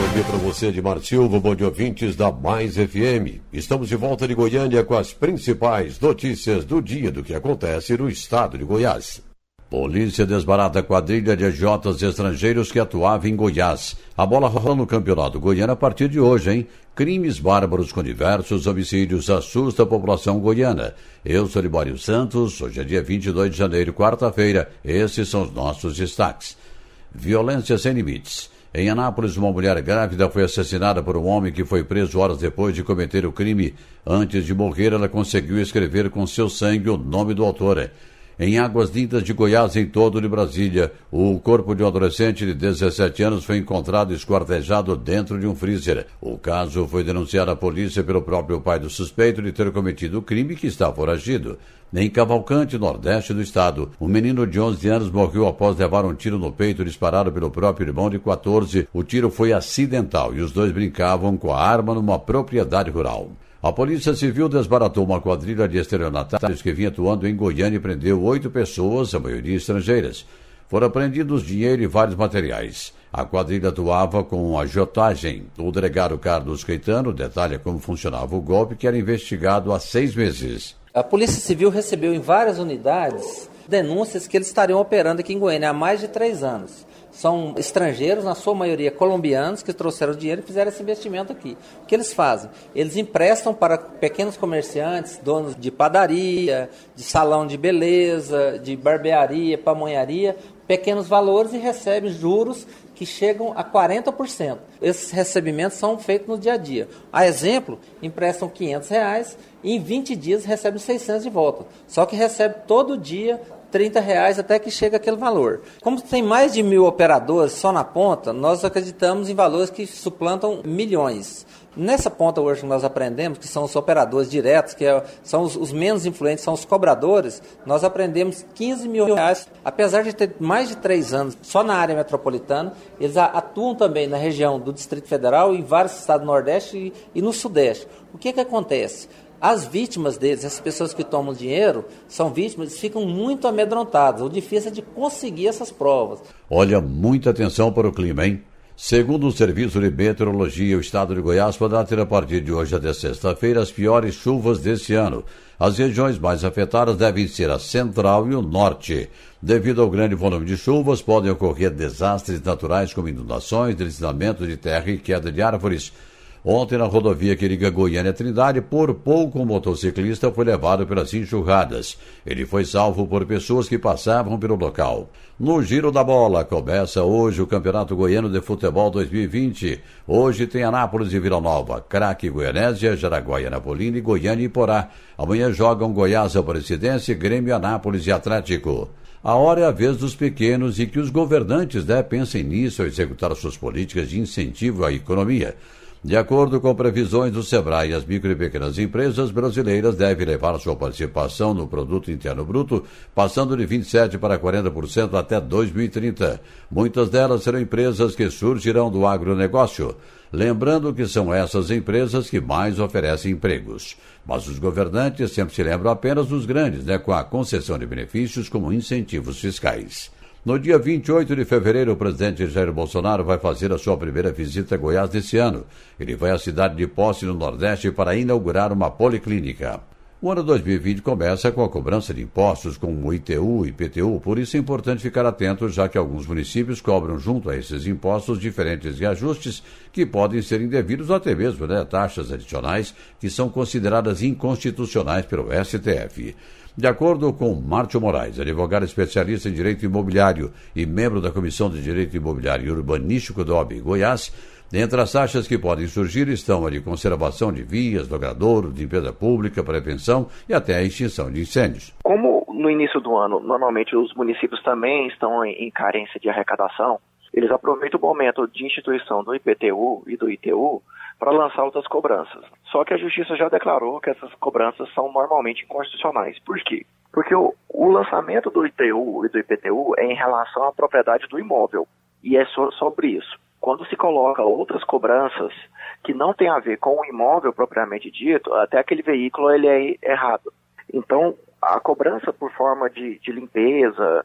Bom dia para você, Edmar Silva. Bom dia, ouvintes da Mais FM. Estamos de volta de Goiânia com as principais notícias do dia do que acontece no estado de Goiás. Polícia desbarata quadrilha de agiotas estrangeiros que atuava em Goiás. A bola rola no campeonato goiano a partir de hoje, hein? Crimes bárbaros com diversos homicídios assusta a população goiana. Eu sou Libório Santos, hoje é dia 22 de janeiro, quarta-feira. Esses são os nossos destaques. Violência sem limites. Em Anápolis, uma mulher grávida foi assassinada por um homem que foi preso horas depois de cometer o crime. Antes de morrer, ela conseguiu escrever com seu sangue o nome do autor. Em águas lindas de Goiás, em todo de Brasília, o corpo de um adolescente de 17 anos foi encontrado esquartejado dentro de um freezer. O caso foi denunciado à polícia pelo próprio pai do suspeito de ter cometido o crime que está foragido. Em Cavalcante, nordeste do estado, um menino de 11 anos morreu após levar um tiro no peito disparado pelo próprio irmão de 14. O tiro foi acidental e os dois brincavam com a arma numa propriedade rural. A Polícia Civil desbaratou uma quadrilha de estelionatários que vinha atuando em Goiânia e prendeu oito pessoas, a maioria estrangeiras. Foram apreendidos dinheiro e vários materiais. A quadrilha atuava com agiotagem. O delegado Carlos Caetano detalha como funcionava o golpe, que era investigado há seis meses. A Polícia Civil recebeu em várias unidades denúncias que eles estariam operando aqui em Goiânia há mais de três anos são estrangeiros, na sua maioria colombianos, que trouxeram dinheiro e fizeram esse investimento aqui. O que eles fazem? Eles emprestam para pequenos comerciantes, donos de padaria, de salão de beleza, de barbearia, pamonharia, pequenos valores e recebem juros que chegam a 40%. Esses recebimentos são feitos no dia a dia. A exemplo, emprestam 500 reais e em 20 dias recebem 600 de volta. Só que recebe todo dia 30 reais até que chega aquele valor. Como tem mais de mil operadores só na ponta, nós acreditamos em valores que suplantam milhões. Nessa ponta hoje nós aprendemos, que são os operadores diretos, que é, são os, os, menos influentes, são os cobradores, nós aprendemos 15 mil reais. Apesar de ter mais de três anos só na área metropolitana, eles atuam também na região do Distrito Federal, em vários estados do Nordeste e, e no Sudeste. O que, que acontece? As vítimas deles, as pessoas que tomam dinheiro, são vítimas, ficam muito amedrontadas. O difícil é de conseguir essas provas. Olha, muita atenção para o clima, hein? Segundo o Serviço de Meteorologia, o estado de Goiás poderá ter a partir de hoje até sexta-feira as piores chuvas deste ano. As regiões mais afetadas devem ser a central e o norte. Devido ao grande volume de chuvas, podem ocorrer desastres naturais como inundações, deslizamento de terra e queda de árvores. Ontem, na rodovia que liga Goiânia Trindade, por pouco um motociclista foi levado pelas enxurradas. Ele foi salvo por pessoas que passavam pelo local. No Giro da Bola, começa hoje o Campeonato Goiano de Futebol 2020. Hoje tem Anápolis e Vila Nova, Craque Goianésia, Jaraguá e Anapolina Goiânia e Porá. Amanhã jogam Goiás, Aparecidense, Grêmio, Anápolis e Atlético. A hora é a vez dos pequenos e que os governantes né, pensem nisso ao executar suas políticas de incentivo à economia. De acordo com previsões do Sebrae, as micro e pequenas empresas brasileiras devem levar sua participação no produto interno bruto, passando de 27 para 40% até 2030. Muitas delas serão empresas que surgirão do agronegócio. Lembrando que são essas empresas que mais oferecem empregos. Mas os governantes sempre se lembram apenas dos grandes, né, com a concessão de benefícios como incentivos fiscais. No dia 28 de fevereiro, o presidente Jair Bolsonaro vai fazer a sua primeira visita a Goiás desse ano. Ele vai à cidade de Posse, no Nordeste, para inaugurar uma policlínica. O ano 2020 começa com a cobrança de impostos como ITU e IPTU, por isso é importante ficar atento, já que alguns municípios cobram junto a esses impostos diferentes reajustes que podem ser indevidos ou até mesmo né, taxas adicionais que são consideradas inconstitucionais pelo STF. De acordo com Márcio Moraes, advogado especialista em direito imobiliário e membro da Comissão de Direito Imobiliário e Urbanístico do OB Goiás, entre as taxas que podem surgir estão a de conservação de vias, logradouro, limpeza pública, prevenção e até a extinção de incêndios. Como no início do ano, normalmente os municípios também estão em carência de arrecadação, eles aproveitam o momento de instituição do IPTU e do ITU para lançar outras cobranças. Só que a justiça já declarou que essas cobranças são normalmente inconstitucionais. Por quê? Porque o, o lançamento do ITU e do IPTU é em relação à propriedade do imóvel. E é so, sobre isso. Quando se coloca outras cobranças que não têm a ver com o imóvel propriamente dito, até aquele veículo ele é errado. Então, a cobrança por forma de, de limpeza,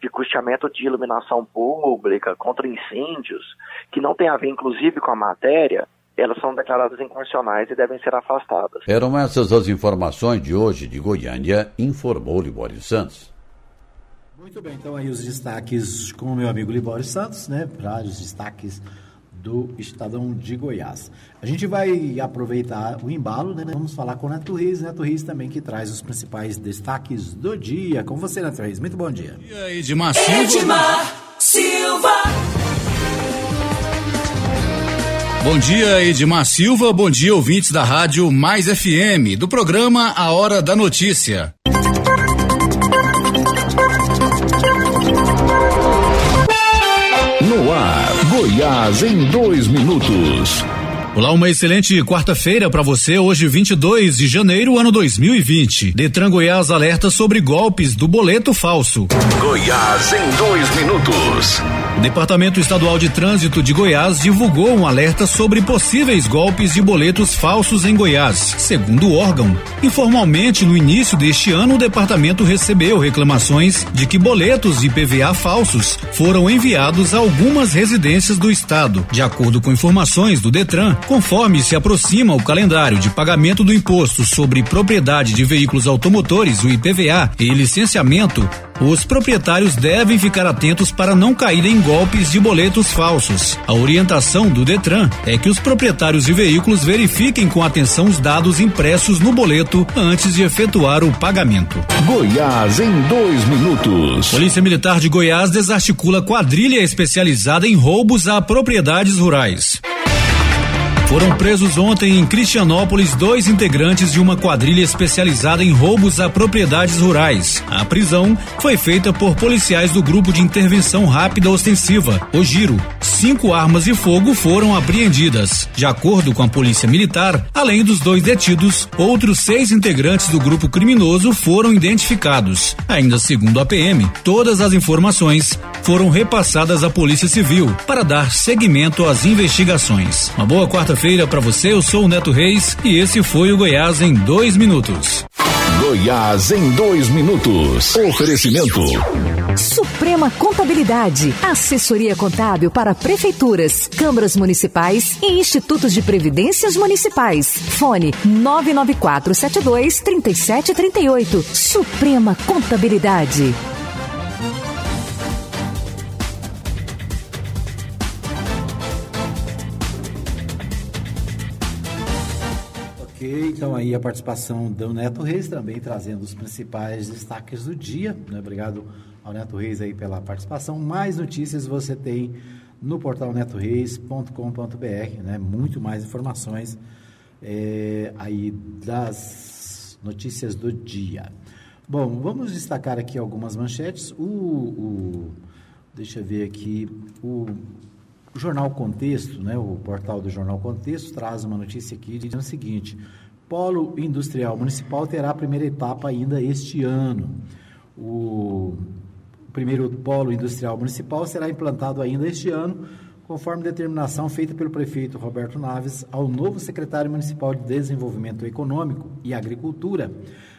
de custeamento de iluminação pública, contra incêndios, que não tem a ver inclusive com a matéria, elas são declaradas inconstitucionais e devem ser afastadas. Eram essas as informações de hoje de Goiânia, informou Libório Santos. Muito bem, então aí os destaques com o meu amigo Libório Santos, né? Para os destaques do Estadão de Goiás. A gente vai aproveitar o embalo, né? Vamos falar com o Neto Riz, Neto Riz também que traz os principais destaques do dia. Com você, Neto Riz, muito bom dia. E aí, Edmar Silva. Edmar Silva. Bom dia, Edmar Silva. Bom dia, ouvintes da Rádio Mais FM, do programa A Hora da Notícia. Goiás em dois minutos. Olá, uma excelente quarta-feira para você. Hoje, 22 de janeiro, ano 2020. Detran Goiás alerta sobre golpes do boleto falso. Goiás em dois minutos. Departamento Estadual de Trânsito de Goiás divulgou um alerta sobre possíveis golpes de boletos falsos em Goiás. Segundo o órgão, informalmente no início deste ano, o departamento recebeu reclamações de que boletos de PVA falsos foram enviados a algumas residências do estado. De acordo com informações do Detran, conforme se aproxima o calendário de pagamento do imposto sobre propriedade de veículos automotores, o IPVA, e licenciamento, os proprietários devem ficar atentos para não caírem em golpes de boletos falsos. A orientação do Detran é que os proprietários de veículos verifiquem com atenção os dados impressos no boleto antes de efetuar o pagamento. Goiás em dois minutos. Polícia Militar de Goiás desarticula quadrilha especializada em roubos a propriedades rurais. Foram presos ontem em Cristianópolis dois integrantes de uma quadrilha especializada em roubos a propriedades rurais. A prisão foi feita por policiais do Grupo de Intervenção Rápida Ostensiva, o Giro. Cinco armas de fogo foram apreendidas. De acordo com a Polícia Militar, além dos dois detidos, outros seis integrantes do grupo criminoso foram identificados. Ainda segundo a PM, todas as informações foram repassadas à Polícia Civil para dar seguimento às investigações. Uma boa quarta-feira para você, eu sou o Neto Reis e esse foi o Goiás em dois minutos. Goiás em dois minutos. Oferecimento. Suprema Contabilidade, assessoria contábil para prefeituras, câmaras municipais e institutos de previdências municipais. Fone 99472 3738. Suprema Contabilidade. Então aí a participação do Neto Reis também trazendo os principais destaques do dia. Né? Obrigado ao Neto Reis aí pela participação. Mais notícias você tem no portal netoreis.com.br, né? Muito mais informações é, aí das notícias do dia. Bom, vamos destacar aqui algumas manchetes. O, o deixa eu ver aqui o o Jornal Contexto, né, o portal do Jornal Contexto, traz uma notícia aqui dizendo o seguinte: Polo Industrial Municipal terá a primeira etapa ainda este ano. O primeiro Polo Industrial Municipal será implantado ainda este ano, conforme determinação feita pelo prefeito Roberto Naves ao novo secretário municipal de Desenvolvimento Econômico e Agricultura,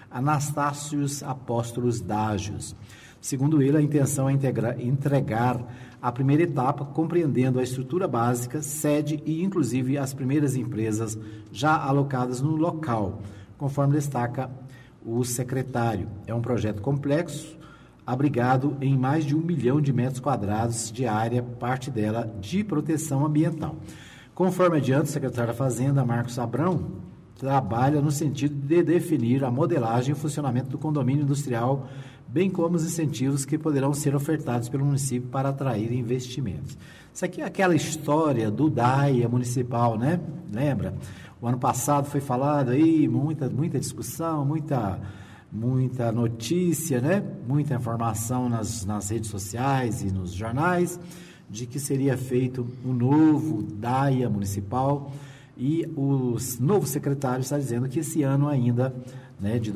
Anastácios Apóstolos Dágios. Segundo ele, a intenção é integrar, entregar a primeira etapa, compreendendo a estrutura básica, sede e, inclusive, as primeiras empresas já alocadas no local, conforme destaca o secretário. É um projeto complexo, abrigado em mais de um milhão de metros quadrados de área, parte dela de proteção ambiental. Conforme adianta, o secretário da Fazenda, Marcos Abrão, trabalha no sentido de definir a modelagem e funcionamento do condomínio industrial bem como os incentivos que poderão ser ofertados pelo município para atrair investimentos. Isso aqui é aquela história do DAIA municipal, né? Lembra? O ano passado foi falado aí, muita, muita discussão, muita, muita notícia, né? Muita informação nas, nas redes sociais e nos jornais de que seria feito um novo DAIA municipal e o novo secretário está dizendo que esse ano ainda, né, de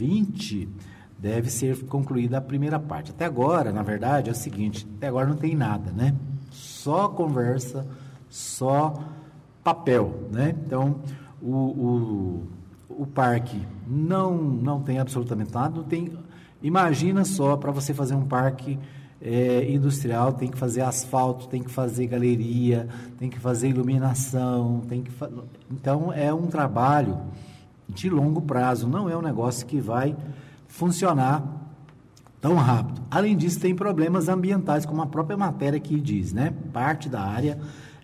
2020, deve ser concluída a primeira parte. Até agora, na verdade, é o seguinte: até agora não tem nada, né? Só conversa, só papel, né? Então, o, o, o parque não, não tem absolutamente nada, não tem. Imagina só para você fazer um parque é, industrial, tem que fazer asfalto, tem que fazer galeria, tem que fazer iluminação, tem que fa... então é um trabalho de longo prazo, não é um negócio que vai funcionar tão rápido. Além disso, tem problemas ambientais, como a própria matéria aqui diz, né? Parte da área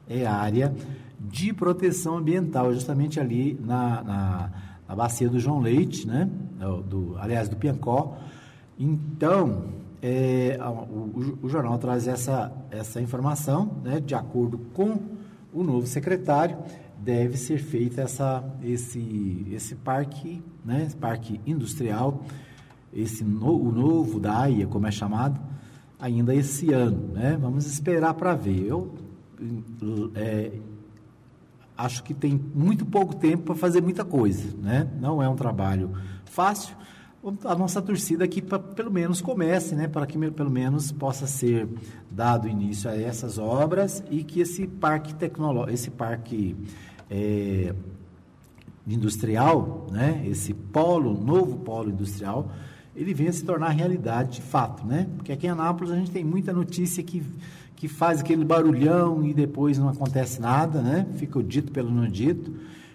é área de proteção ambiental, justamente ali na, na, na bacia do João Leite, né? Do, aliás, do Piancó. Então, é, o, o, o, jornal traz essa, essa informação, né? De acordo com o novo secretário deve ser feito essa, esse, esse parque, né, esse parque industrial, esse no, o novo da AIA, como é chamado, ainda esse ano. Né? Vamos esperar para ver. Eu é, acho que tem muito pouco tempo para fazer muita coisa. Né? Não é um trabalho fácil. A nossa torcida aqui, pra, pelo menos, comece, né? para que pelo menos possa ser dado início a essas obras e que esse parque tecnológico, esse parque é, industrial, né? esse polo, novo polo industrial, ele venha se tornar realidade de fato, né? Porque aqui em Anápolis a gente tem muita notícia que, que faz aquele barulhão e depois não acontece nada, né? Fica o dito pelo não dito.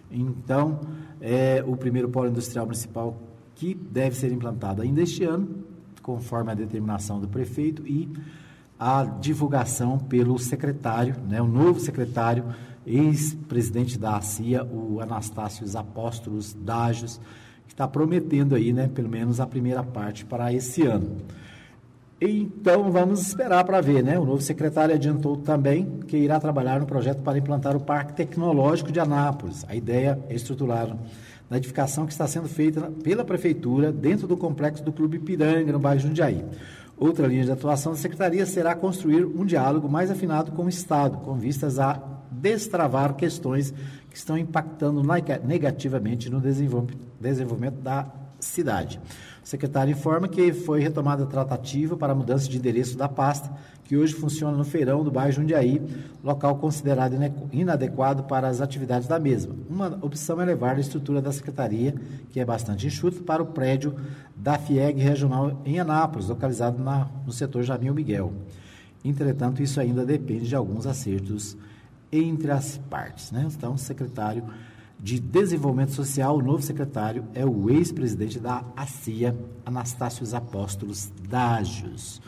Então, é o primeiro polo industrial municipal que deve ser implantado ainda este ano, conforme a determinação do prefeito e a divulgação pelo secretário, né, o novo secretário, ex-presidente da ACIA, o Anastácio Apóstolos Dágios, que está prometendo aí, né, pelo menos a primeira parte para esse ano. Então vamos esperar para ver, né? O novo secretário adiantou também que irá trabalhar no projeto para implantar o Parque Tecnológico de Anápolis. A ideia é estruturar na edificação que está sendo feita pela prefeitura dentro do complexo do Clube Piranga, no bairro Jundiaí. Outra linha de atuação da secretaria será construir um diálogo mais afinado com o Estado, com vistas a destravar questões que estão impactando negativamente no desenvolvimento da cidade. O secretário informa que foi retomada a tratativa para a mudança de endereço da pasta, que hoje funciona no feirão do bairro Jundiaí, local considerado inadequado para as atividades da mesma. Uma opção é levar a estrutura da secretaria, que é bastante enxuta, para o prédio da FIEG regional em Anápolis, localizado na, no setor Jamil Miguel. Entretanto, isso ainda depende de alguns acertos entre as partes. Né? Então, o secretário de Desenvolvimento Social, o novo secretário é o ex-presidente da ACIA, Anastácio Apóstolos Dágios.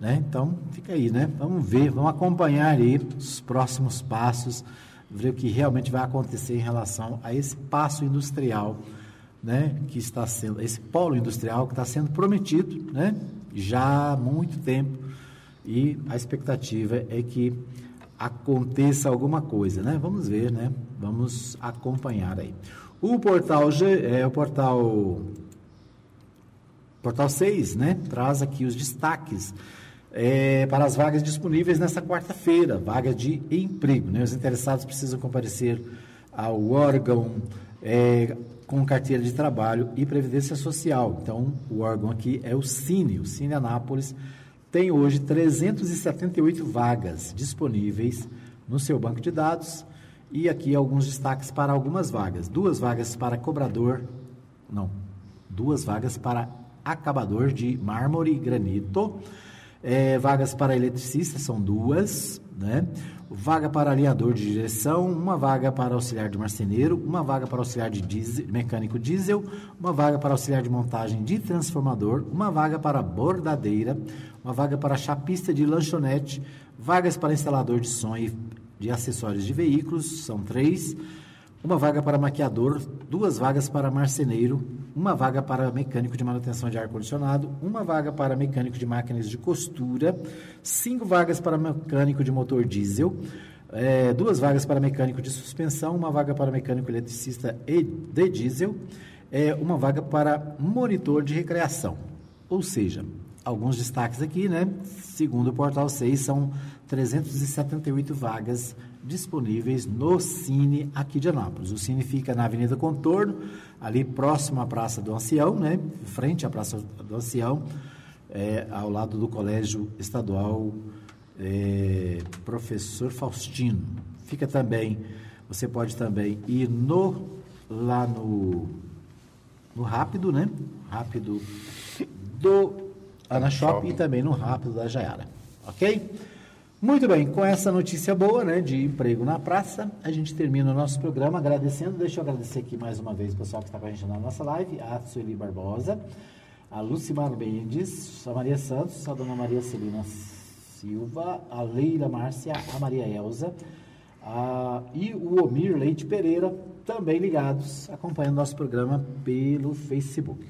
Né? Então, fica aí, né? Vamos ver, vamos acompanhar aí os próximos passos, ver o que realmente vai acontecer em relação a esse passo industrial, né? Que está sendo, esse polo industrial que está sendo prometido, né? Já há muito tempo e a expectativa é que aconteça alguma coisa, né? Vamos ver, né? Vamos acompanhar aí. O portal G, é o portal portal 6, né? Traz aqui os destaques é, para as vagas disponíveis nesta quarta-feira, vaga de emprego, né? Os interessados precisam comparecer ao órgão é, com carteira de trabalho e previdência social. Então, o órgão aqui é o Cine, o Cine Anápolis tem hoje 378 vagas disponíveis no seu banco de dados e aqui alguns destaques para algumas vagas. Duas vagas para cobrador, não, duas vagas para acabador de mármore e granito. É, vagas para eletricista são duas, né? Vaga para alinhador de direção, uma vaga para auxiliar de marceneiro, uma vaga para auxiliar de diesel, mecânico diesel, uma vaga para auxiliar de montagem de transformador, uma vaga para bordadeira, uma vaga para chapista de lanchonete, vagas para instalador de som e de acessórios de veículos, são três, uma vaga para maquiador, duas vagas para marceneiro, uma vaga para mecânico de manutenção de ar-condicionado, uma vaga para mecânico de máquinas de costura, cinco vagas para mecânico de motor diesel, é, duas vagas para mecânico de suspensão, uma vaga para mecânico eletricista e de diesel, é, uma vaga para monitor de recreação. Ou seja, alguns destaques aqui, né? Segundo o Portal 6, são 378 vagas disponíveis no Cine aqui de Anápolis. O Cine fica na Avenida Contorno, ali próximo à Praça do Ancião, né? Frente à Praça do Ancião, é, ao lado do Colégio Estadual é, Professor Faustino. Fica também, você pode também ir no lá no no Rápido, né? Rápido do Ana Shop e também no Rápido da Jaiara. Ok? Muito bem, com essa notícia boa, né, de emprego na praça, a gente termina o nosso programa agradecendo. Deixa eu agradecer aqui mais uma vez o pessoal que está com a gente na nossa live, a Sueli Barbosa, a Lucimar Mendes, a Maria Santos, a dona Maria Celina Silva, a Leila Márcia, a Maria Elza a, e o Omir Leite Pereira, também ligados, acompanhando nosso programa pelo Facebook.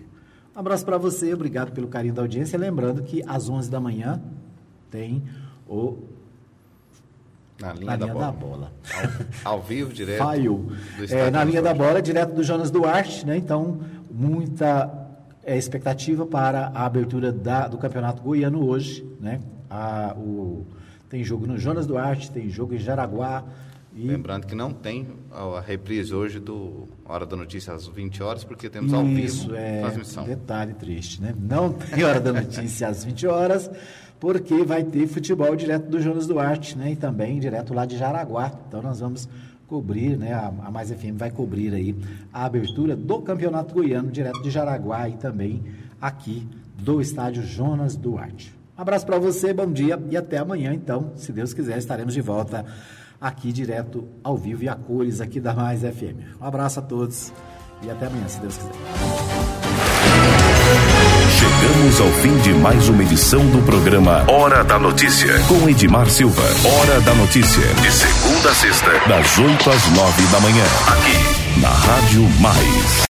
Um abraço para você, obrigado pelo carinho da audiência. Lembrando que às 11 da manhã tem o Na linha, na da, linha bola. da bola. Ao, ao vivo, direto. Faiu. É, na linha da bola, direto do Jonas Duarte, né? Então, muita é, expectativa para a abertura da- do Campeonato Goiano hoje, né? A- o- tem jogo no Jonas Duarte, tem jogo em Jaraguá. E Lembrando que não tem a reprise hoje do Hora da Notícia às 20 horas, porque temos ao vivo Isso, é transmissão. detalhe triste, né? Não tem hora da notícia às 20 horas, porque vai ter futebol direto do Jonas Duarte, né? E também direto lá de Jaraguá. Então nós vamos cobrir, né? A, Mais FM vai cobrir aí a abertura do Campeonato Goiano direto de Jaraguá e também aqui do estádio Jonas Duarte. Um abraço para você, bom dia e até amanhã, então, se Deus quiser, estaremos de volta aqui direto ao vivo e a cores aqui da Mais FM. Um abraço a todos e até amanhã, se Deus quiser. Chegamos ao fim de mais uma edição do programa Hora da Notícia, com Edmar Silva. Hora da Notícia, de segunda a sexta, das 8 às 9 da manhã, aqui na Rádio Mais.